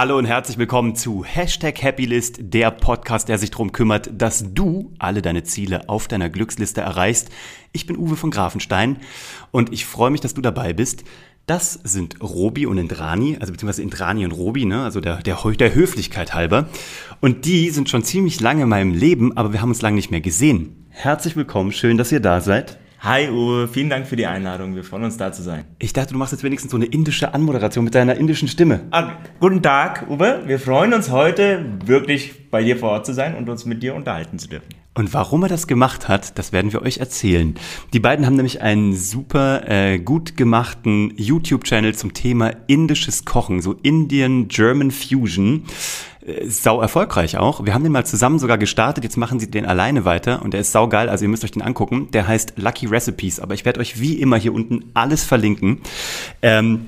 Hallo und herzlich willkommen zu Hashtag Happylist, der Podcast, der sich darum kümmert, dass du alle deine Ziele auf deiner Glücksliste erreichst. Ich bin Uwe von Grafenstein und ich freue mich, dass du dabei bist. Das sind Robi und Indrani, also beziehungsweise Indrani und Robi, ne? also der, der, der Höflichkeit halber. Und die sind schon ziemlich lange in meinem Leben, aber wir haben uns lange nicht mehr gesehen. Herzlich willkommen, schön, dass ihr da seid. Hi Uwe, vielen Dank für die Einladung. Wir freuen uns da zu sein. Ich dachte, du machst jetzt wenigstens so eine indische Anmoderation mit deiner indischen Stimme. Ah, guten Tag, Uwe. Wir freuen uns heute wirklich bei dir vor Ort zu sein und uns mit dir unterhalten zu dürfen. Und warum er das gemacht hat, das werden wir euch erzählen. Die beiden haben nämlich einen super äh, gut gemachten YouTube-Channel zum Thema indisches Kochen, so Indian German Fusion. Äh, sau erfolgreich auch. Wir haben den mal zusammen sogar gestartet, jetzt machen sie den alleine weiter und der ist sau geil, also ihr müsst euch den angucken. Der heißt Lucky Recipes, aber ich werde euch wie immer hier unten alles verlinken. Ähm,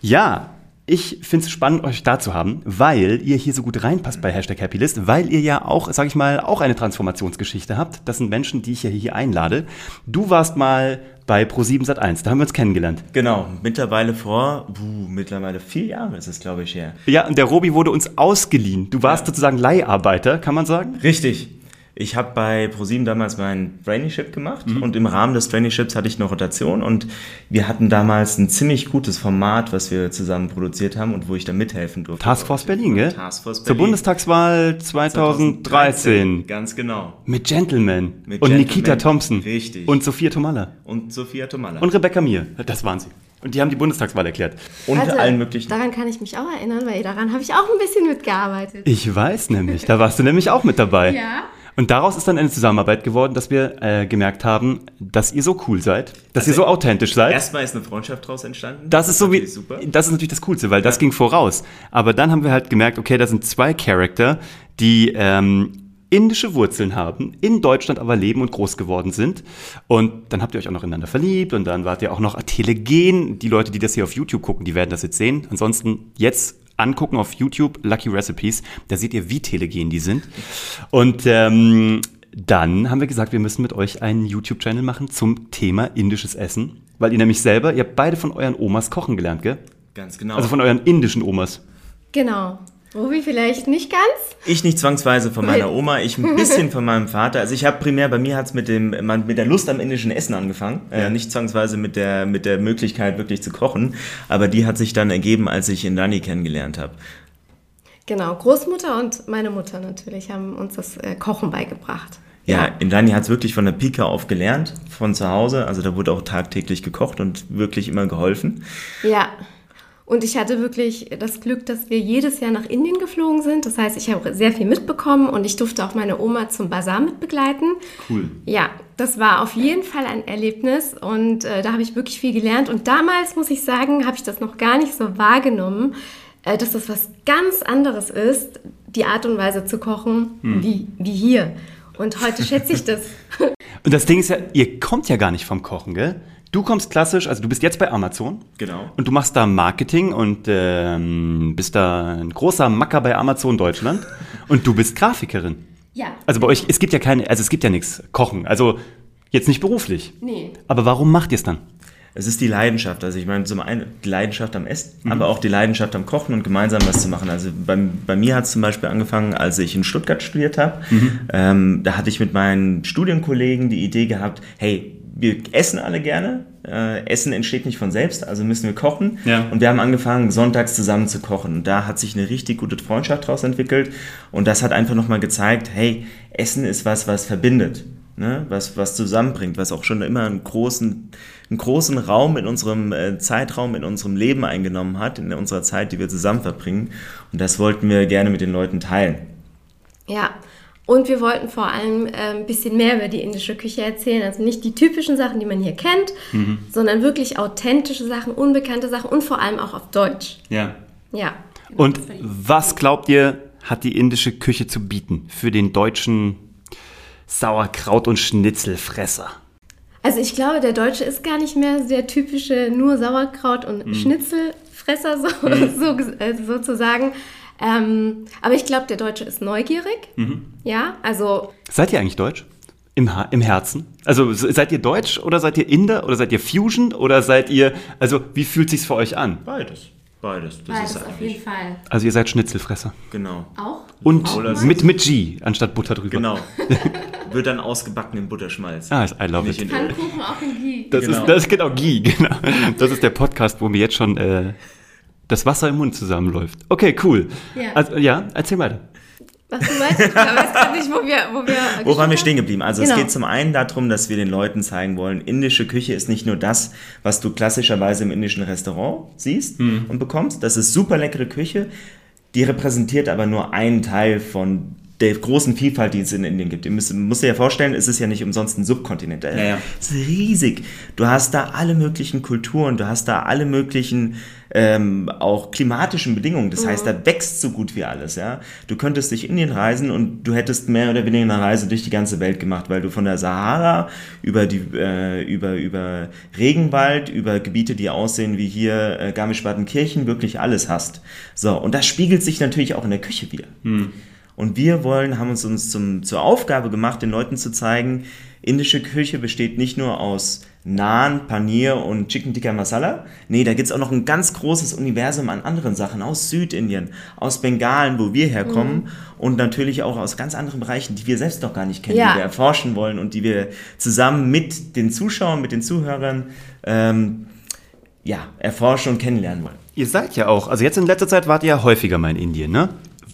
ja, ich finde es spannend, euch da zu haben, weil ihr hier so gut reinpasst bei Hashtag Happylist, weil ihr ja auch, sag ich mal, auch eine Transformationsgeschichte habt. Das sind Menschen, die ich ja hier einlade. Du warst mal bei Pro7 Sat1, da haben wir uns kennengelernt. Genau, mittlerweile vor, buh, mittlerweile vier Jahre ist es, glaube ich, her. Ja, und der Robi wurde uns ausgeliehen. Du warst ja. sozusagen Leiharbeiter, kann man sagen? Richtig. Ich habe bei ProSieben damals mein Traineeship gemacht mhm. und im Rahmen des Traineeships hatte ich eine Rotation und wir hatten damals ein ziemlich gutes Format, was wir zusammen produziert haben und wo ich da mithelfen durfte. Taskforce Berlin, gell? Taskforce Berlin. Zur Bundestagswahl 2013. 2013. Ganz genau. Mit Gentleman. Mit und Gentleman. Nikita Thompson. Richtig. Und Sophia Tomalla. Und Sophia Tomalla. Und Rebecca Mir. Das waren sie. Und die haben die Bundestagswahl erklärt. Unter also, allen möglichen. Daran kann ich mich auch erinnern, weil daran habe ich auch ein bisschen mitgearbeitet. Ich weiß nämlich, da warst du nämlich auch mit dabei. Ja. Und daraus ist dann eine Zusammenarbeit geworden, dass wir äh, gemerkt haben, dass ihr so cool seid, dass also ihr so authentisch seid. Erstmal ist eine Freundschaft daraus entstanden. Das, das ist so wie, super. das ist natürlich das Coolste, weil ja. das ging voraus. Aber dann haben wir halt gemerkt, okay, da sind zwei Charakter, die ähm, indische Wurzeln haben, in Deutschland aber leben und groß geworden sind. Und dann habt ihr euch auch noch ineinander verliebt und dann wart ihr auch noch telegen. Die Leute, die das hier auf YouTube gucken, die werden das jetzt sehen. Ansonsten jetzt angucken auf YouTube, Lucky Recipes. Da seht ihr, wie telegen die sind. Und ähm, dann haben wir gesagt, wir müssen mit euch einen YouTube-Channel machen zum Thema indisches Essen. Weil ihr nämlich selber, ihr habt beide von euren Omas kochen gelernt, gell? Ganz genau. Also von euren indischen Omas. Genau. Robi vielleicht nicht ganz? Ich nicht zwangsweise von meiner Oma, ich ein bisschen von meinem Vater. Also ich habe primär, bei mir hat es mit, mit der Lust am indischen Essen angefangen. Äh, ja. Äh, nicht zwangsweise mit der, mit der Möglichkeit wirklich zu kochen. Aber die hat sich dann ergeben, als ich Indani kennengelernt habe. Genau, Großmutter und meine Mutter natürlich haben uns das äh, Kochen beigebracht. Ja, ja. Indani hat es wirklich von der Pika auf gelernt, von zu Hause. Also da wurde auch tagtäglich gekocht und wirklich immer geholfen. Ja. Und ich hatte wirklich das Glück, dass wir jedes Jahr nach Indien geflogen sind. Das heißt, ich habe sehr viel mitbekommen und ich durfte auch meine Oma zum Bazar mitbegleiten. Cool. Ja, das war auf jeden Fall ein Erlebnis und äh, da habe ich wirklich viel gelernt. Und damals, muss ich sagen, habe ich das noch gar nicht so wahrgenommen, äh, dass das was ganz anderes ist, die Art und Weise zu kochen, hm. wie, wie hier. Und heute schätze ich das. und das Ding ist ja, ihr kommt ja gar nicht vom Kochen, gell? Du kommst klassisch, also du bist jetzt bei Amazon. Genau. Und du machst da Marketing und ähm, bist da ein großer Macker bei Amazon Deutschland. und du bist Grafikerin. Ja. Also bei euch, es gibt ja keine, also es gibt ja nichts Kochen. Also jetzt nicht beruflich. Nee. Aber warum macht ihr es dann? Es ist die Leidenschaft. Also ich meine, zum einen die Leidenschaft am Essen, mhm. aber auch die Leidenschaft am Kochen und gemeinsam was zu machen. Also bei, bei mir hat es zum Beispiel angefangen, als ich in Stuttgart studiert habe. Mhm. Ähm, da hatte ich mit meinen Studienkollegen die Idee gehabt, hey, wir essen alle gerne. Äh, essen entsteht nicht von selbst, also müssen wir kochen. Ja. Und wir haben angefangen, sonntags zusammen zu kochen. Und da hat sich eine richtig gute Freundschaft daraus entwickelt. Und das hat einfach nochmal gezeigt, hey, Essen ist was, was verbindet. Ne? Was, was zusammenbringt, was auch schon immer einen großen, einen großen Raum in unserem äh, Zeitraum, in unserem Leben eingenommen hat, in unserer Zeit, die wir zusammen verbringen. Und das wollten wir gerne mit den Leuten teilen. Ja, und wir wollten vor allem äh, ein bisschen mehr über die indische Küche erzählen. Also nicht die typischen Sachen, die man hier kennt, mhm. sondern wirklich authentische Sachen, unbekannte Sachen und vor allem auch auf Deutsch. Ja. Ja. Und was glaubt ihr, hat die indische Küche zu bieten für den deutschen Sauerkraut- und Schnitzelfresser? Also ich glaube, der Deutsche ist gar nicht mehr der typische nur Sauerkraut- und mhm. Schnitzelfresser so, mhm. so, äh, sozusagen, ähm, aber ich glaube, der Deutsche ist neugierig. Mhm. Ja, also. Seid ihr eigentlich Deutsch? Im, Im Herzen? Also seid ihr Deutsch oder seid ihr Inder oder seid ihr Fusion oder seid ihr, also wie fühlt sich's für euch an? Beides. Beides. Das Beides ist auf eigentlich. jeden Fall. Also ihr seid Schnitzelfresser. Genau. Auch? Und Auch mit, mit G anstatt Butter drüber. Genau. Wird dann ausgebacken in Butterschmalz. Ah, I love Nicht it. Pfannkuchen auch in Ghee. Das Genau. ist, das ist genau Guy, genau. Das ist der Podcast, wo mir jetzt schon äh, das Wasser im Mund zusammenläuft. Okay, cool. Ja. Also, ja, erzähl weiter. Was du meinst? Ich weiß gerade nicht, wo wir, wo wir Wo waren wir stehen geblieben? Also Genau. es geht zum einen darum, dass wir den Leuten zeigen wollen, indische Küche ist nicht nur das, was du klassischerweise im indischen Restaurant siehst und bekommst. Das ist super leckere Küche, die repräsentiert aber nur einen Teil von der großen Vielfalt, die es in Indien gibt. Ihr müsst, müsst dir ja vorstellen, es ist ja nicht umsonst ein Subkontinent. Ja, ja. Es ist riesig. Du hast da alle möglichen Kulturen, du hast da alle möglichen ähm, auch klimatischen Bedingungen. Das heißt, da wächst so gut wie alles. Ja, du könntest durch Indien reisen und du hättest mehr oder weniger eine Reise durch die ganze Welt gemacht, weil du von der Sahara über die äh, über über Regenwald, über Gebiete, die aussehen wie hier äh, Garmisch-Partenkirchen, wirklich alles hast. So und das spiegelt sich natürlich auch in der Küche wieder. Und wir wollen, haben uns, uns zum, zur Aufgabe gemacht, den Leuten zu zeigen, indische Küche besteht nicht nur aus Naan, Paneer und Chicken Tikka Masala. Nee, da gibt's auch noch ein ganz großes Universum an anderen Sachen aus Südindien, aus Bengalen, wo wir herkommen und natürlich auch aus ganz anderen Bereichen, die wir selbst noch gar nicht kennen, Ja. die wir erforschen wollen und die wir zusammen mit den Zuschauern, mit den Zuhörern ähm, ja, erforschen und kennenlernen wollen. Ihr seid ja auch, also jetzt in letzter Zeit wart ihr ja häufiger mal in Indien, ne?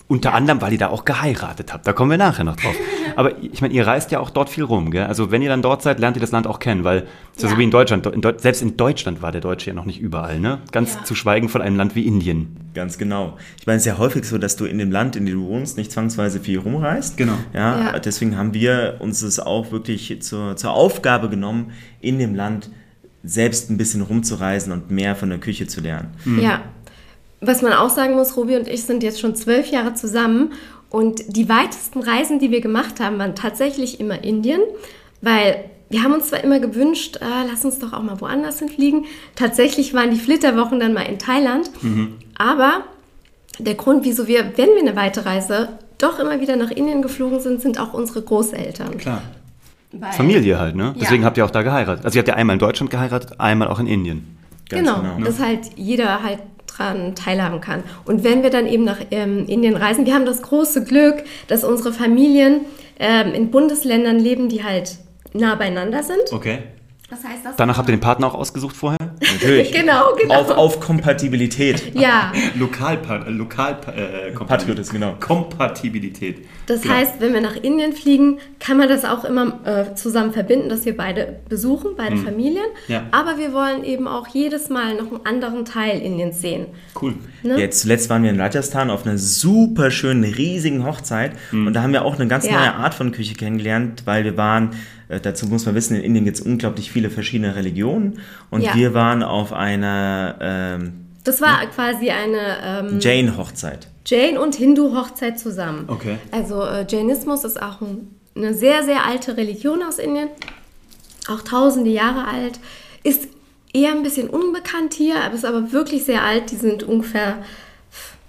Unter anderem, weil ihr da auch geheiratet habt. Da kommen wir nachher noch drauf. Aber ich meine, ihr reist ja auch dort viel rum, gell? Also wenn ihr dann dort seid, lernt ihr das Land auch kennen, weil es ist ja. so Ja. wie in Deutschland. In Deu selbst in Deutschland war der Deutsche ja noch nicht überall, ne? Ganz Ja. zu schweigen von einem Land wie Indien. Ganz genau. Ich meine, es ist ja häufig so, dass du in dem Land, in dem du wohnst, nicht zwangsweise viel rumreist. Genau. Ja, Ja. deswegen haben wir uns es auch wirklich zur, zur Aufgabe genommen, in dem Land selbst ein bisschen rumzureisen und mehr von der Küche zu lernen. Ja. Was man auch sagen muss, Robi und ich sind jetzt schon zwölf Jahre zusammen und die weitesten Reisen, die wir gemacht haben, waren tatsächlich immer Indien, weil wir haben uns zwar immer gewünscht, äh, lass uns doch auch mal woanders hinfliegen. Tatsächlich waren die Flitterwochen dann mal in Thailand, aber der Grund, wieso wir, wenn wir eine weite Reise doch immer wieder nach Indien geflogen sind, sind auch unsere Großeltern. Klar. Weil- Familie halt, ne? Ja. Deswegen habt ihr auch da geheiratet. Also ihr habt ja einmal in Deutschland geheiratet, einmal auch in Indien. Ganz genau, genau, ne? dass halt jeder halt dran teilhaben kann. Und wenn wir dann eben nach ähm, Indien reisen, wir haben das große Glück, dass unsere Familien ähm, in Bundesländern leben, die halt nah beieinander sind. Okay. Das heißt, das Danach habt ihr den Partner auch ausgesucht vorher? Natürlich. Genau, genau. Auf, auf Kompatibilität. ja, Lokal, lokal äh, Patriotismus, genau. Kompatibilität. das Genau. heißt, wenn wir nach Indien fliegen, kann man das auch immer äh, zusammen verbinden, dass wir beide besuchen, beide Familien. Ja. Aber wir wollen eben auch jedes Mal noch einen anderen Teil Indiens sehen. Cool. Ne? Jetzt zuletzt waren wir in Rajasthan auf einer super schönen, riesigen Hochzeit und da haben wir auch eine ganz Ja. neue Art von Küche kennengelernt, weil wir waren, äh, dazu muss man wissen, in Indien gibt es unglaublich viele verschiedene Religionen und Ja. wir waren auf einer ähm, Das war quasi eine ähm, Jain-Hochzeit. Jain- und Hindu-Hochzeit zusammen. Okay. Also äh, Jainismus ist auch ein, eine sehr, sehr alte Religion aus Indien, auch tausende Jahre alt, ist eher ein bisschen unbekannt hier, aber ist aber wirklich sehr alt. Die sind ungefähr,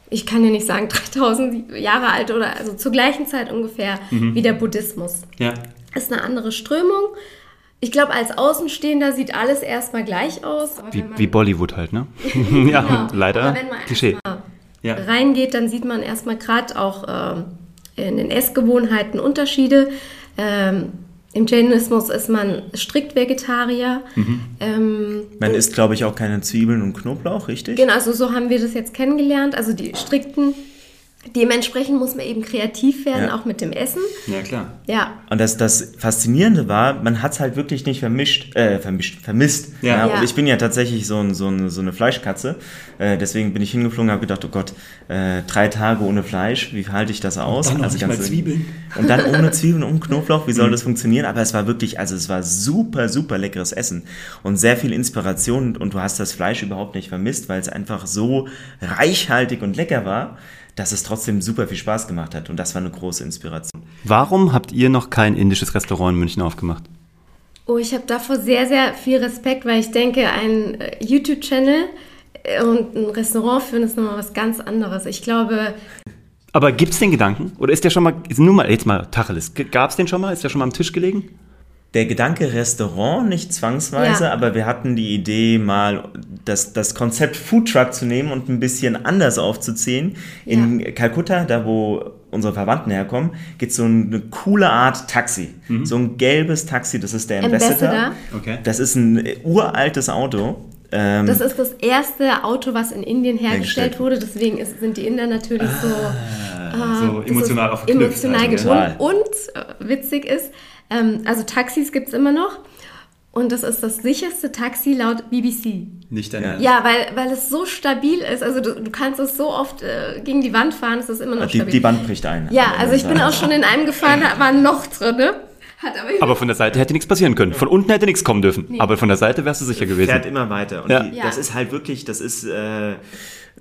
ich kann ja nicht sagen 3000 Jahre alt oder also zur gleichen Zeit ungefähr wie der Buddhismus. Ja. Ist eine andere Strömung. Ich glaube, als Außenstehender sieht alles erstmal gleich aus. Wie, man- wie Bollywood halt, ne? Genau. ja, leider. Aber wenn man Klischee. Ja. reingeht, dann sieht man erstmal gerade auch ähm, in den Essgewohnheiten Unterschiede. Ähm, Im Jainismus ist man strikt Vegetarier. Mhm. Ähm, Man isst, glaube ich, auch keine Zwiebeln und Knoblauch, richtig? genau, also so haben wir das jetzt kennengelernt. Also die strikten. Dementsprechend muss man eben kreativ werden, Ja. auch mit dem Essen. Ja, klar. Ja, Und das, das Faszinierende war, man hat es halt wirklich nicht vermischt, äh, vermischt, vermisst. Ja. Ja. Und ich bin ja tatsächlich so, ein, so, ein, so eine Fleischkatze. Äh, deswegen bin ich hingeflogen und habe gedacht, oh Gott, äh, drei Tage ohne Fleisch, wie halte ich das aus? dann noch nicht mal ganz- Zwiebeln. Und dann ohne Zwiebeln und Knoblauch, wie soll das funktionieren? Aber es war wirklich, also es war super, super leckeres Essen und sehr viel Inspiration und du hast das Fleisch überhaupt nicht vermisst, weil es einfach so reichhaltig und lecker war, dass es trotzdem super viel Spaß gemacht hat und das war eine große Inspiration. Warum habt ihr noch kein indisches Restaurant in München aufgemacht? Oh, ich habe davor sehr, sehr viel Respekt, weil ich denke, ein äh, YouTube-Channel äh, und ein Restaurant führen ist nochmal was ganz anderes. Ich glaube, Aber gibt's den Gedanken? Oder ist der schon mal, nur mal, jetzt mal Tacheles, gab's den schon mal? Ist der schon mal am Tisch gelegen? Der Gedanke Restaurant nicht zwangsweise, Ja. aber wir hatten die Idee, mal das, das Konzept Food Truck zu nehmen und ein bisschen anders aufzuziehen. In Kalkutta, da wo unsere Verwandten herkommen, gibt es so eine coole Art Taxi. So ein gelbes Taxi, das ist der Ambassador. Ambassador. Okay. Das ist ein äh, uraltes Auto. Ähm, Das ist das erste Auto, was in Indien hergestellt Hergestellt. wurde. Deswegen ist, sind die Inder natürlich so, Ah, so emotional ist aufgeknüpft. emotional also. gebunden. Total. Und äh, witzig ist, ähm, also Taxis gibt es immer noch. Und das ist das sicherste Taxi laut BBC. Nicht dein Ja. Ernst. Ja, weil, weil es so stabil ist. Also du, du kannst es so oft äh, gegen die Wand fahren, es ist immer noch die, stabil. die Wand bricht ein. ja, also ich bin auch schon in einem gefahren, da war ein Loch drin. Ne? Hat aber, Aber von der Seite hätte nichts passieren können. Von unten hätte nichts kommen dürfen. Aber von der Seite wärst du sicher gewesen. fährt immer weiter. Und Ja. die, Ja. das ist halt wirklich, das ist äh,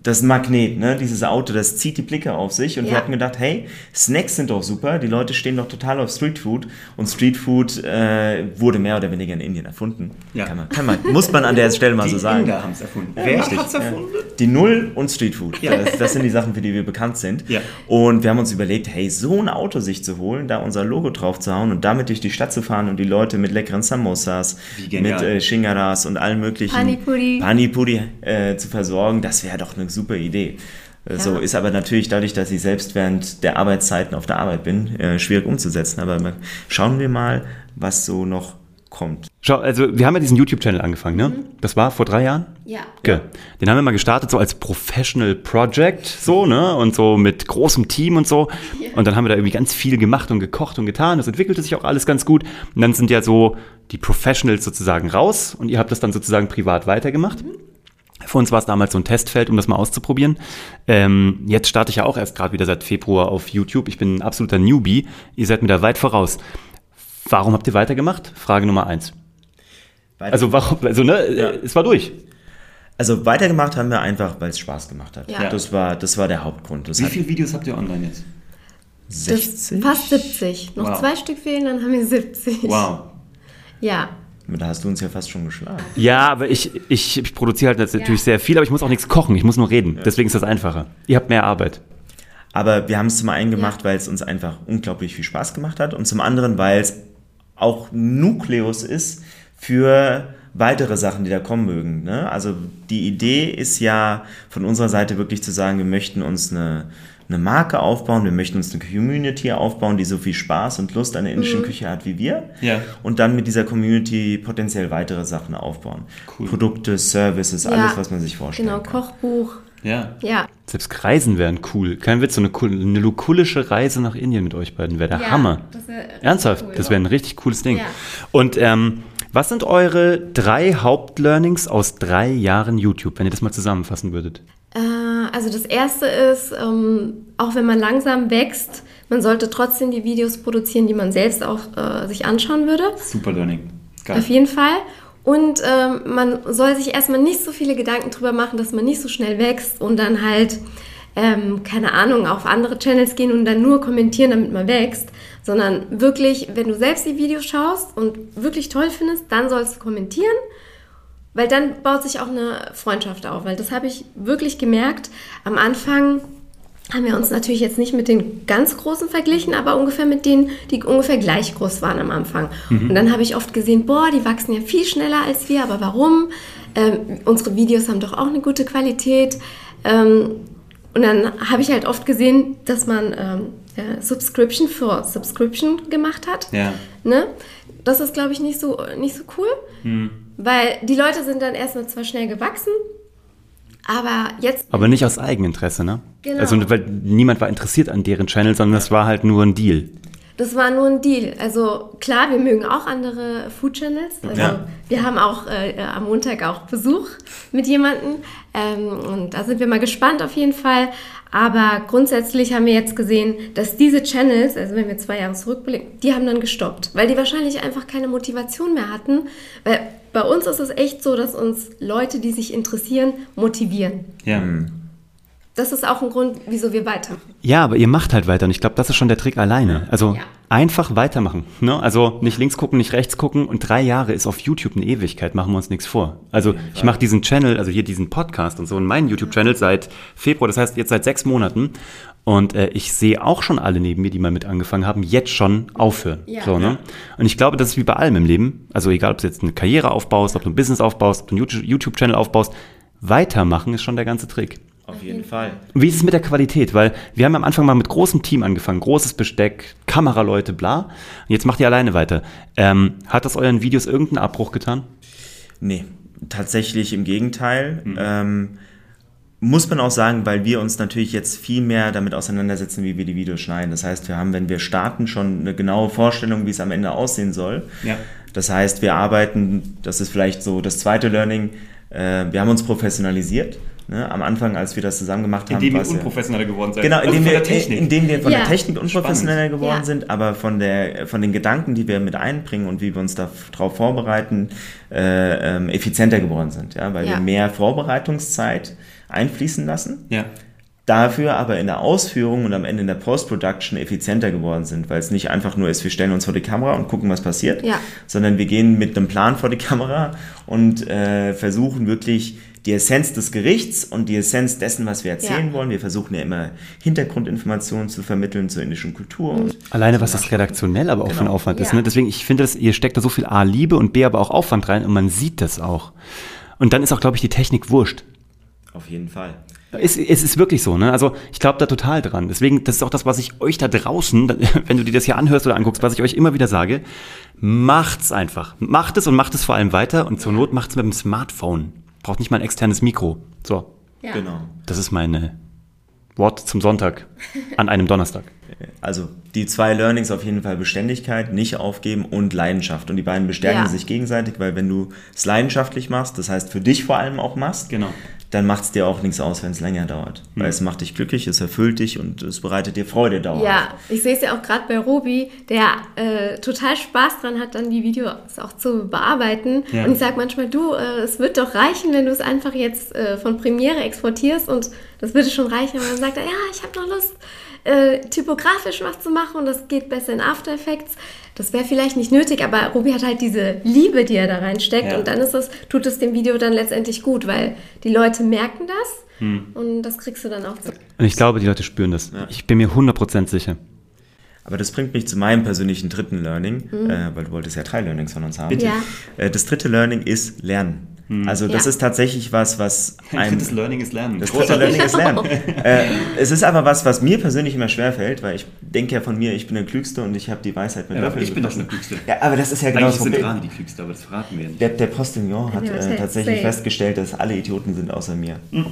das ist ein Magnet, ne? Dieses Auto, das zieht die Blicke auf sich. Und wir Ja. hatten gedacht, hey, Snacks sind doch super. Die Leute stehen doch total auf Streetfood. Und Streetfood äh, wurde mehr oder weniger in Indien erfunden. Ja. Kann man, kann man, muss man an der Stelle mal so sagen. haben es erfunden. Wer hat's erfunden? Die Null und Streetfood. Das, das sind die Sachen, für die wir bekannt sind. Ja. Und wir haben uns überlegt, hey, so ein Auto sich zu holen, da unser Logo drauf zu hauen und damit durch die Stadt zu fahren und die Leute mit leckeren Samosas, mit äh, Shingaras und allen möglichen Panipuri. Panipuri äh, zu versorgen, das wäre doch eine super Idee. Äh, So Ja. ist aber natürlich dadurch, dass ich selbst während der Arbeitszeiten auf der Arbeit bin, äh, schwierig umzusetzen. Aber schauen wir mal, was so noch kommt. Schau, also wir haben ja diesen YouTube-Channel angefangen, ne? Das war vor drei Jahren? ja. Okay. Den haben wir mal gestartet, so als Professional Project, so, ne? Und so mit großem Team und so. Und dann haben wir da irgendwie ganz viel gemacht und gekocht und getan. Das entwickelte sich auch alles ganz gut. Und dann sind ja so die Professionals sozusagen raus und ihr habt das dann sozusagen privat weitergemacht. Für uns war es damals so ein Testfeld, um das mal auszuprobieren. Ähm, jetzt starte ich ja auch erst gerade wieder seit Februar auf YouTube. Ich bin ein absoluter Newbie. Ihr seid mir da weit voraus. Warum habt ihr weitergemacht? Frage Nummer eins. Weiter- Also warum, also ne, äh, es war durch. Also weitergemacht haben wir einfach, weil es Spaß gemacht hat. Ja. Das, war, das war der Hauptgrund. Das hat viele Videos habt ihr online jetzt? Das 60. fast 70. Noch Wow. zwei Stück fehlen, dann haben wir 70. Ja. Da hast du uns ja fast schon geschlagen. Ja, aber ich, ich, ich produziere halt natürlich sehr viel, aber ich muss auch nichts kochen, ich muss nur reden. Deswegen ist das einfacher. Ihr habt mehr Arbeit. Aber wir haben es zum einen gemacht, Ja. weil es uns einfach unglaublich viel Spaß gemacht hat und zum anderen, weil es auch Nukleus ist für weitere Sachen, die da kommen mögen. Ne? Also die Idee ist ja von unserer Seite wirklich zu sagen, wir möchten uns eine, eine Marke aufbauen, wir möchten uns eine Community aufbauen, die so viel Spaß und Lust an der indischen Küche hat wie wir. Ja. Und dann mit dieser Community potenziell weitere Sachen aufbauen. Cool. Produkte, Services, Ja. alles, was man sich vorstellen Genau, kann. Kochbuch. Ja. Ja. Selbst Reisen wären cool. Kein Witz, so eine, cool- eine lukulische Reise nach Indien mit euch beiden wäre der Ja, Hammer. das Ernsthaft, cool. das wäre ein richtig cooles Ding. Ja. Und ähm, was sind eure drei Hauptlearnings aus drei Jahren YouTube, wenn ihr das mal zusammenfassen würdet? Äh, also das erste ist, ähm, auch wenn man langsam wächst, man sollte trotzdem die Videos produzieren, die man selbst auch äh, sich anschauen würde. Super Learning. Auf jeden Fall. Und ähm, man soll sich erstmal nicht so viele Gedanken drüber machen, dass man nicht so schnell wächst und dann halt, ähm, keine Ahnung, auf andere Channels gehen und dann nur kommentieren, damit man wächst. Sondern wirklich, wenn du selbst die Videos schaust und wirklich toll findest, dann sollst du kommentieren. Weil dann baut sich auch eine Freundschaft auf. Weil das habe ich wirklich gemerkt. Am Anfang haben wir uns natürlich jetzt nicht mit den ganz Großen verglichen, aber ungefähr mit denen, die ungefähr gleich groß waren am Anfang. Und dann habe ich oft gesehen, boah, die wachsen ja viel schneller als wir, aber warum? Ähm, unsere Videos haben doch auch eine gute Qualität. Ähm, und dann habe ich halt oft gesehen, dass man ähm, ja, Subscription für Subscription gemacht hat. Ja. Ne? Das ist, glaube ich, nicht so, nicht so cool, weil die Leute sind dann erstmal zwar schnell gewachsen, aber jetzt Aber nicht aus Eigeninteresse, ne? Genau. Also, weil niemand war interessiert an deren Channel, sondern das war halt nur ein Deal. Das war nur ein Deal. Also klar, wir mögen auch andere Food Channels. Also Ja. wir haben auch äh, am Montag auch Besuch mit jemandem. Ähm, und da sind wir mal gespannt auf jeden Fall. Aber grundsätzlich haben wir jetzt gesehen, dass diese Channels, also wenn wir zwei Jahre zurückblicken, die haben dann gestoppt, weil die wahrscheinlich einfach keine Motivation mehr hatten. Weil bei uns ist es echt so, dass uns Leute, die sich interessieren, motivieren. Ja. Das ist auch ein Grund, wieso wir weitermachen. Ja, aber ihr macht halt weiter und ich glaube, das ist schon der Trick alleine. Also Ja. Einfach weitermachen. Ne? Also nicht links gucken, nicht rechts gucken. Und drei Jahre ist auf YouTube eine Ewigkeit, machen wir uns nichts vor. Also ich mache diesen Channel, also hier diesen Podcast und so in meinen YouTube-Channel seit Februar, das heißt jetzt seit sechs Monaten. Und äh, ich sehe auch schon alle neben mir, die mal mit angefangen haben, jetzt schon aufhören. Ja. So, ne? Und ich glaube, das ist wie bei allem im Leben. Also egal, ob du jetzt eine Karriere aufbaust, ob du ein Business aufbaust, ob du einen YouTube-Channel aufbaust, weitermachen ist schon der ganze Trick. Auf jeden Fall. Und Wie ist es mit der Qualität? Weil wir haben am Anfang mal mit großem Team angefangen, großes Besteck, Kameraleute, bla. Und jetzt macht ihr alleine weiter. Ähm, hat das euren Videos irgendeinen Abbruch getan? Nee, tatsächlich im Gegenteil. Ähm, muss man auch sagen, weil wir uns natürlich jetzt viel mehr damit auseinandersetzen, wie wir die Videos schneiden. Das heißt, wir haben, wenn wir starten, schon eine genaue Vorstellung, wie es am Ende aussehen soll. Ja. Das heißt, wir arbeiten, das ist vielleicht so das zweite Learning, äh, wir haben uns professionalisiert. Ne? Am Anfang, als wir das zusammen gemacht haben, war's ja- unprofessioneller geworden seid. Genau, indem wir, indem wir von Ja. der Technik unprofessioneller Spannend. geworden Ja. sind, aber von, der, von den Gedanken, die wir mit einbringen und wie wir uns darauf vorbereiten, äh, ähm, effizienter geworden sind. Ja? Weil Ja. wir mehr Vorbereitungszeit einfließen lassen, Ja. dafür aber in der Ausführung und am Ende in der Post-Production effizienter geworden sind, weil es nicht einfach nur ist, wir stellen uns vor die Kamera und gucken, was passiert, Ja. sondern wir gehen mit einem Plan vor die Kamera und äh, versuchen wirklich die Essenz des Gerichts und die Essenz dessen, was wir erzählen Ja. wollen. Wir versuchen ja immer Hintergrundinformationen zu vermitteln zur indischen Kultur. Und Alleine, was das redaktionell aber auch für ein Genau. Aufwand ist. Ja. Ne? Deswegen, ich finde, dass ihr steckt da so viel A, Liebe und B, aber auch Aufwand rein und man sieht das auch. Und dann ist auch, glaube ich, die Technik wurscht. auf jeden Fall. Es, es ist wirklich so, ne? Also ich glaube da total dran. Deswegen, das ist auch das, was ich euch da draußen, wenn du dir das hier anhörst oder anguckst, was ich euch immer wieder sage, macht's einfach. Macht es und macht es vor allem weiter und zur Not macht's mit dem Smartphone. Braucht nicht mal ein externes Mikro. So, Ja. Genau. das ist meine Wort zum Sonntag an einem Donnerstag. Also die zwei Learnings auf jeden Fall Beständigkeit, nicht aufgeben und Leidenschaft. Und die beiden bestärken Ja. sich gegenseitig, weil wenn du es leidenschaftlich machst, das heißt für dich vor allem auch machst, Genau. dann macht es dir auch nichts aus, wenn es länger dauert. Weil es macht dich glücklich, es erfüllt dich und es bereitet dir Freude dauerhaft. Ja, ich sehe es ja auch gerade bei Robi, der äh, total Spaß dran hat, dann die Videos auch zu bearbeiten. Ja. Und ich sage manchmal, du, äh, es wird doch reichen, wenn du es einfach jetzt äh, von Premiere exportierst und das würde schon reichen. Und dann sagt er, ja, ich habe noch Lust, äh, typografisch was zu machen und das geht besser in After Effects. Das wäre vielleicht nicht nötig, aber Robi hat halt diese Liebe, die er da reinsteckt Ja. und dann ist es, tut es dem Video dann letztendlich gut, weil die Leute merken das und das kriegst du dann auch zu. Und ich glaube, die Leute spüren das. Ich bin mir 100% sicher. Aber das bringt mich zu meinem persönlichen dritten Learning, äh, weil du wolltest ja drei Learnings von uns haben. Bitte. Ja. Äh, das dritte Learning ist Lernen. Also das Ja. ist tatsächlich was, was einem... Learning ist Lernen. Das dritte Learning ist Lernen. äh, es ist aber was, was mir persönlich immer schwerfällt, weil ich denke ja von mir, ich bin der Klügste und ich habe die Weisheit mit Löffeln gefressen. Klügste. Ja, aber das ist ja genau das Problem. die Klügste, aber das verraten wir nicht. Der, der Postillon hat Ja, äh, tatsächlich safe. festgestellt, dass alle Idioten sind außer mir. Mhm.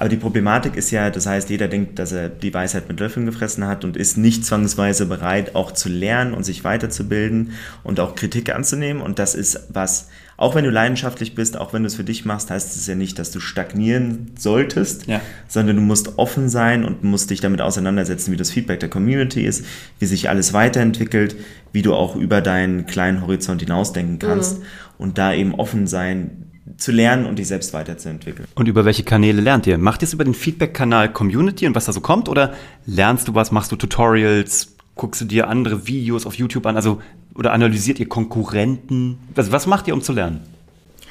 Aber die Problematik ist ja, das heißt, jeder denkt, dass er die Weisheit mit Löffeln gefressen hat und ist nicht zwangsweise bereit, auch zu lernen und sich weiterzubilden und auch Kritik anzunehmen. Und das ist was, auch wenn du leidenschaftlich bist, auch wenn du es für dich machst, heißt es ja nicht, dass du stagnieren solltest, Ja. sondern du musst offen sein und musst dich damit auseinandersetzen, wie das Feedback der Community ist, wie sich alles weiterentwickelt, wie du auch über deinen kleinen Horizont hinausdenken kannst und da eben offen sein, zu lernen und dich selbst weiterzuentwickeln. Und über welche Kanäle lernt ihr? Macht ihr es über den Feedback-Kanal Community und was da so kommt? Oder lernst du was, machst du Tutorials, guckst du dir andere Videos auf YouTube an? Also, oder analysiert ihr Konkurrenten? Also, was macht ihr, um zu lernen?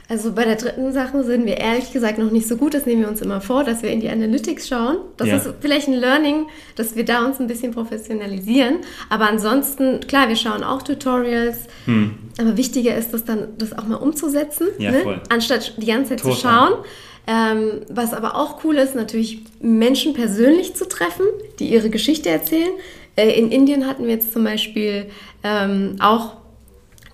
Also bei der dritten Sache sind wir ehrlich gesagt noch nicht so gut. Das nehmen wir uns immer vor, dass wir in die Analytics schauen. Das Ja. ist vielleicht ein Learning, dass wir da uns ein bisschen professionalisieren. Aber ansonsten, klar, wir schauen auch Tutorials. Aber wichtiger ist es dann, das auch mal umzusetzen, Hm. Ja, ne? anstatt die ganze Zeit zu Total. schauen. Ähm, was aber auch cool ist, natürlich Menschen persönlich zu treffen, die ihre Geschichte erzählen. Äh, in Indien hatten wir jetzt zum Beispiel ähm, auch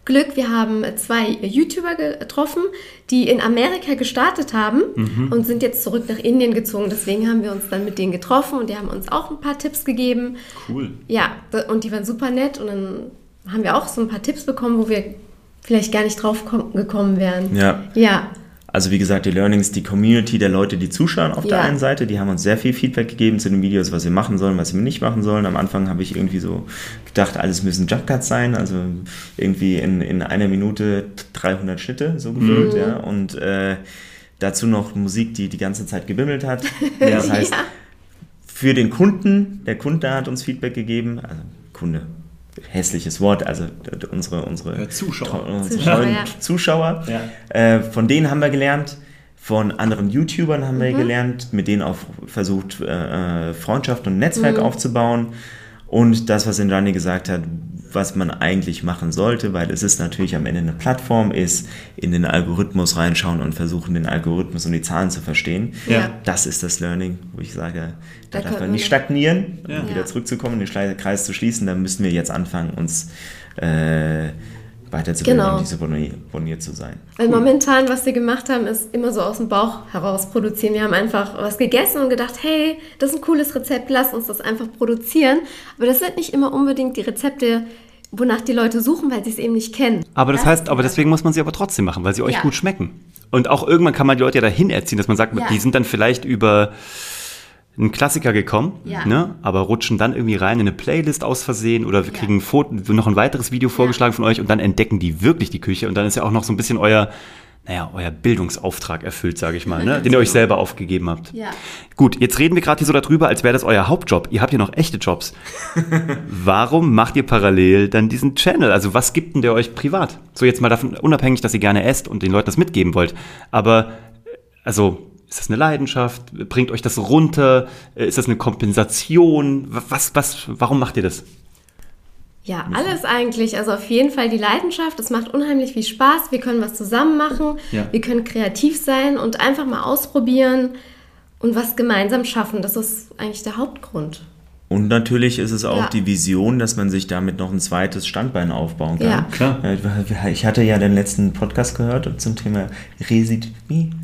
Glück, wir haben zwei YouTuber getroffen, die in Amerika gestartet haben Mhm. und sind jetzt zurück nach Indien gezogen. Deswegen haben wir uns dann mit denen getroffen und die haben uns auch ein paar Tipps gegeben. Cool. Ja, und die waren super nett und dann haben wir auch so ein paar Tipps bekommen, wo wir vielleicht gar nicht drauf kom- gekommen wären. Ja. Ja, Also wie gesagt, die Learnings, die Community der Leute, die zuschauen auf der Ja. einen Seite, die haben uns sehr viel Feedback gegeben zu den Videos, was wir machen sollen, was wir nicht machen sollen. Am Anfang habe ich irgendwie so gedacht, alles müssen Jump-Cuts sein, also irgendwie in, in einer Minute 300 Schnitte, so gefühlt, ja. Und äh, dazu noch Musik, die die ganze Zeit gebimmelt hat. Das heißt, Ja. für den Kunden, der Kunde hat uns Feedback gegeben, also Kunde, hässliches Wort, also unsere, unsere ja, Zuschauer, unsere Zuschauer, ja. Zuschauer ja. äh, von denen haben wir gelernt, von anderen YouTubern haben wir mhm. gelernt, mit denen auch versucht, äh, Freundschaft und Netzwerk mhm. aufzubauen. Und das, was Injani gesagt hat, was man eigentlich machen sollte, weil es ist natürlich am Ende eine Plattform, ist in den Algorithmus reinschauen und versuchen, den Algorithmus und die Zahlen zu verstehen. Ja. Das ist das Learning, wo ich sage, da, da darf man nicht stagnieren, um ja. wieder zurückzukommen, den Kreis zu schließen. Da müssen wir jetzt anfangen, uns äh, weiterzubilden genau. und diszipliniert zu sein. Weil cool. momentan, was wir gemacht haben, ist immer so aus dem Bauch heraus produzieren. Wir haben einfach was gegessen und gedacht, hey, das ist ein cooles Rezept, lass uns das einfach produzieren. Aber das sind nicht immer unbedingt die Rezepte, wonach die Leute suchen, weil sie es eben nicht kennen. Aber das, das heißt, aber deswegen muss man sie aber trotzdem machen, weil sie euch ja. gut schmecken. Und auch irgendwann kann man die Leute ja dahin erziehen, dass man sagt, ja. die sind dann vielleicht über ein Klassiker gekommen, ja. ne? aber rutschen dann irgendwie rein in eine Playlist aus Versehen oder wir ja. kriegen ein Foto, noch ein weiteres Video vorgeschlagen ja. von euch und dann entdecken die wirklich die Küche und dann ist ja auch noch so ein bisschen euer, naja, euer Bildungsauftrag erfüllt, sage ich mal, ne? den ihr euch selber aufgegeben habt. Ja. Gut, jetzt reden wir gerade hier so darüber, als wäre das euer Hauptjob. Ihr habt ja noch echte Jobs. Warum macht ihr parallel dann diesen Channel? Also was gibt denn der euch privat? So jetzt mal davon unabhängig, dass ihr gerne esst und den Leuten das mitgeben wollt. Aber also ist das eine Leidenschaft? Bringt euch das runter? Ist das eine Kompensation? Was, was, warum macht ihr das? Ja, alles eigentlich. Also auf jeden Fall die Leidenschaft. Es macht unheimlich viel Spaß. Wir können was zusammen machen. Ja. Wir können kreativ sein und einfach mal ausprobieren und was gemeinsam schaffen. Das ist eigentlich der Hauptgrund. Und natürlich ist es auch ja. die Vision, dass man sich damit noch ein zweites Standbein aufbauen kann. Ja, klar. Äh, ich hatte ja den letzten Podcast gehört zum Thema Residu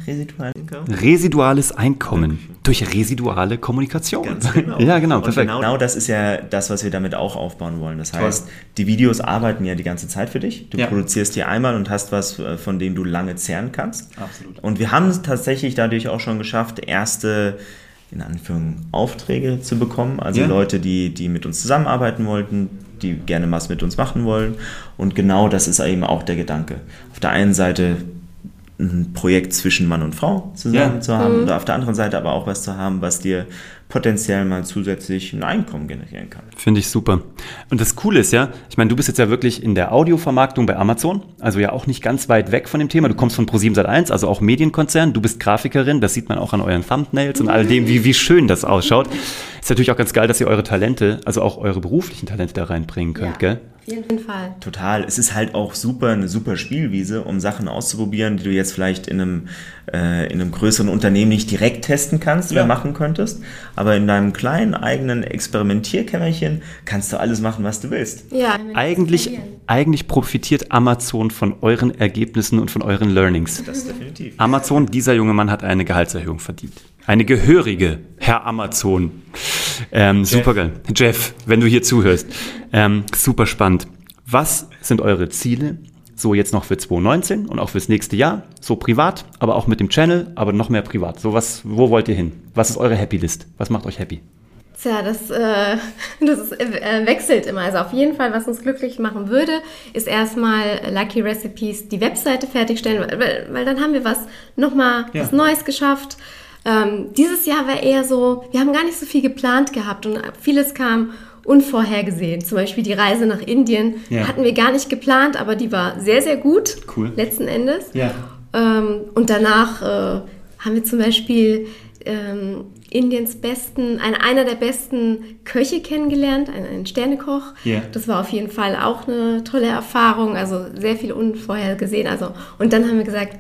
residuales Einkommen. Residuales Einkommen durch residuale Kommunikation. Ganz genau. ja, genau, perfekt. Genau, genau, das ist ja das, was wir damit auch aufbauen wollen. Das heißt, Toll. die Videos arbeiten ja die ganze Zeit für dich. Du ja. produzierst die einmal und hast was, äh, von dem du lange zehren kannst. Absolut. Und wir haben es tatsächlich dadurch auch schon geschafft, erste in Anführungszeichen Aufträge zu bekommen. Also ja. Leute, die, die mit uns zusammenarbeiten wollten, die gerne was mit uns machen wollen. Und genau das ist eben auch der Gedanke. Auf der einen Seite ein Projekt zwischen Mann und Frau zusammen ja. zu haben mhm. und auf der anderen Seite aber auch was zu haben, was dir potenziell mal zusätzlich ein Einkommen generieren kann. Finde ich super. Und das Coole ist ja, ich meine, du bist jetzt ja wirklich in der Audiovermarktung bei Amazon, also ja auch nicht ganz weit weg von dem Thema. Du kommst von Pro7 Sat1, also auch Medienkonzern. Du bist Grafikerin, das sieht man auch an euren Thumbnails und all dem, wie, wie schön das ausschaut. Ist natürlich auch ganz geil, dass ihr eure Talente, also auch eure beruflichen Talente da reinbringen könnt, ja. gell? Auf jeden Fall. Total. Es ist halt auch super, eine super Spielwiese, um Sachen auszuprobieren, die du jetzt vielleicht in einem, äh, in einem größeren Unternehmen nicht direkt testen kannst ja. oder machen könntest. Aber in deinem kleinen eigenen Experimentierkämmerchen kannst du alles machen, was du willst. Ja. Eigentlich, eigentlich profitiert Amazon von euren Ergebnissen und von euren Learnings. Das definitiv. Amazon, dieser junge Mann hat eine Gehaltserhöhung verdient. Eine gehörige, Herr Amazon. Ähm, super geil. Jeff, wenn du hier zuhörst. Ähm, super spannend. Was sind eure Ziele? So jetzt noch für 2019 und auch fürs nächste Jahr. So privat, aber auch mit dem Channel, aber noch mehr privat. So was, wo wollt ihr hin? Was ist eure Happy List? Was macht euch happy? Tja, das, äh, das ist, äh, wechselt immer. Also auf jeden Fall, was uns glücklich machen würde, ist erstmal Lucky Recipes die Webseite fertigstellen, weil, weil dann haben wir was nochmal ja. was Neues geschafft. Ähm, dieses Jahr war eher so, wir haben gar nicht so viel geplant gehabt und vieles kam unvorhergesehen. Zum Beispiel die Reise nach Indien ja. hatten wir gar nicht geplant, aber die war sehr, sehr gut. Cool. Letzten Endes. Ja. Ähm, und danach äh, haben wir zum Beispiel ähm, Indiens besten, ein, einer der besten Köche kennengelernt, einen, einen Sternekoch. Yeah. Das war auf jeden Fall auch eine tolle Erfahrung, also sehr viel unvorhergesehen. Also, und dann haben wir gesagt,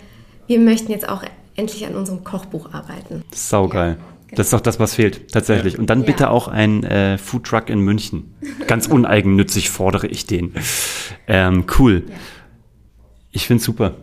wir möchten jetzt auch endlich an unserem Kochbuch arbeiten. Saugeil. Ja. Das ist doch das, was fehlt, tatsächlich. Und dann bitte ja. auch ein äh, Foodtruck in München. Ganz uneigennützig fordere ich den. Ähm, cool. Ja. Ich finde super.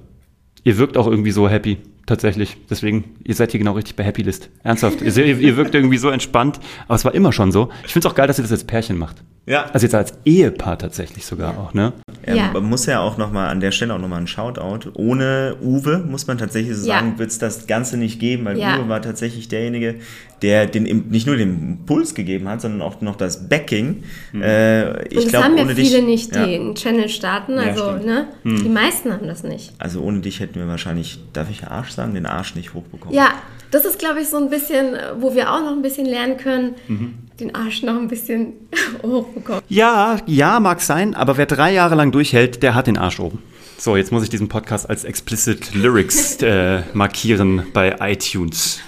Ihr wirkt auch irgendwie so happy, tatsächlich. Deswegen, ihr seid hier genau richtig bei Happy List. Ernsthaft. ihr, ihr wirkt irgendwie so entspannt. Aber es war immer schon so. Ich finde es auch geil, dass ihr das als Pärchen macht. Ja. Also jetzt als Ehepaar tatsächlich sogar ja. auch, ne? Ja, ja. Man muss ja auch nochmal an der Stelle auch nochmal ein Shoutout. Ohne Uwe, muss man tatsächlich so sagen, ja. wird es das Ganze nicht geben, weil ja. Uwe war tatsächlich derjenige, der den, nicht nur den Impuls gegeben hat, sondern auch noch das Backing. Mhm. Äh, ich Und das haben ja viele dich, nicht, die einen Channel starten. Also, ne? Mhm. Die meisten haben das nicht. Also ohne dich hätten wir wahrscheinlich, darf ich Arsch sagen, den Arsch nicht hochbekommen. Ja, das ist, glaube ich, so ein bisschen, wo wir auch noch ein bisschen lernen können. Mhm den Arsch noch ein bisschen hochbekommen. Ja, ja, mag sein, aber wer drei Jahre lang durchhält, der hat den Arsch oben. So, jetzt muss ich diesen Podcast als explicit Lyrics äh, markieren bei iTunes.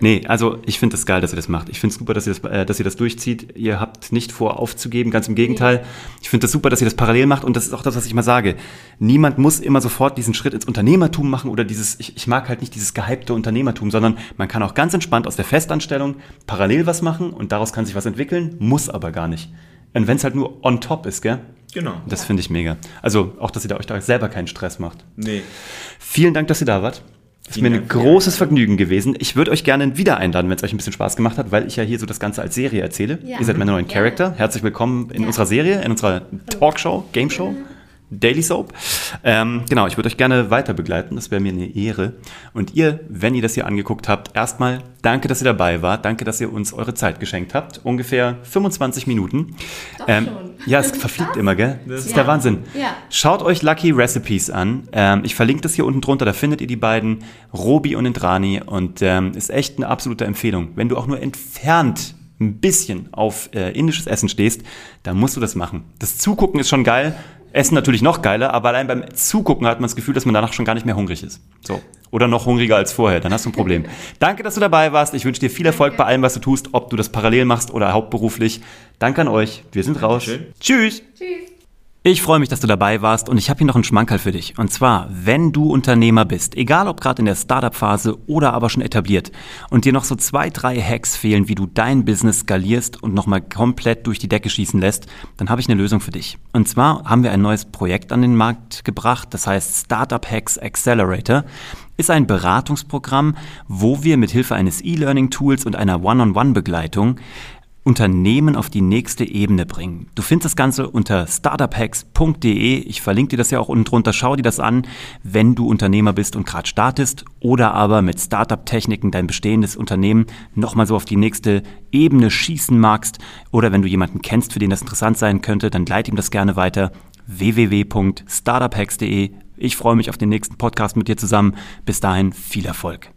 Nee, also ich finde es das geil, dass ihr das macht. Ich finde es super, dass ihr das, äh, dass ihr das durchzieht. Ihr habt nicht vor, aufzugeben, ganz im Gegenteil. Ich finde es das super, dass ihr das parallel macht und das ist auch das, was ich mal sage. Niemand muss immer sofort diesen Schritt ins Unternehmertum machen oder dieses, ich, ich mag halt nicht dieses gehypte Unternehmertum, sondern man kann auch ganz entspannt aus der Festanstellung parallel was machen und daraus kann sich was entwickeln, muss aber gar nicht. Und wenn es halt nur on top ist, gell? Genau. Das finde ich mega. Also auch, dass ihr da euch da selber keinen Stress macht. Nee. Vielen Dank, dass ihr da wart. Es ist mir ein großes Vergnügen gewesen. Ich würde euch gerne wieder einladen, wenn es euch ein bisschen Spaß gemacht hat, weil ich ja hier so das Ganze als Serie erzähle. Ja. Ihr seid meine neuen. Charakter. Herzlich willkommen in Ja. unserer Serie, in unserer Talkshow, Game Show. Daily Soap. Ähm, genau, ich würde euch gerne weiter begleiten. Das wäre mir eine Ehre. Und ihr, wenn ihr das hier angeguckt habt, erstmal danke, dass ihr dabei wart. Danke, dass ihr uns eure Zeit geschenkt habt. Ungefähr 25 Minuten. Ähm, Doch schon. Ja, es verfliegt immer, gell? Das ist Ja. der Wahnsinn. Ja. Schaut euch Lucky Recipes an. Ähm, ich verlinke das hier unten drunter, da findet ihr die beiden, Robi und Indrani. Und ähm, ist echt eine absolute Empfehlung. Wenn du auch nur entfernt ein bisschen auf äh, indisches Essen stehst, dann musst du das machen. Das Zugucken ist schon geil. Essen natürlich noch geiler, aber allein beim Zugucken hat man das Gefühl, dass man danach schon gar nicht mehr hungrig ist. So. Oder noch hungriger als vorher, dann hast du ein Problem. Danke, dass du dabei warst. Ich wünsche dir viel Erfolg bei allem, was du tust, ob du das parallel machst oder hauptberuflich. Danke an euch. Wir sind raus. Dankeschön. Tschüss. Tschüss. Ich freue mich, dass du dabei warst und ich habe hier noch einen Schmankerl für dich. Und zwar, wenn du Unternehmer bist, egal ob gerade in der Startup-Phase oder aber schon etabliert und dir noch so zwei, drei Hacks fehlen, wie du dein Business skalierst und nochmal komplett durch die Decke schießen lässt, dann habe ich eine Lösung für dich. Und zwar haben wir ein neues Projekt an den Markt gebracht, das heißt Startup Hacks Accelerator ist ein Beratungsprogramm, wo wir mit Hilfe eines E-Learning-Tools und einer One-on-One-Begleitung Unternehmen auf die nächste Ebene bringen. Du findest das Ganze unter startuphacks.de. Ich verlinke dir das ja auch unten drunter. Schau dir das an, wenn du Unternehmer bist und gerade startest oder aber mit Startup-Techniken dein bestehendes Unternehmen nochmal so auf die nächste Ebene schießen magst oder wenn du jemanden kennst, für den das interessant sein könnte, dann leite ihm das gerne weiter. www.startuphacks.de. Ich freue mich auf den nächsten Podcast mit dir zusammen. Bis dahin viel Erfolg.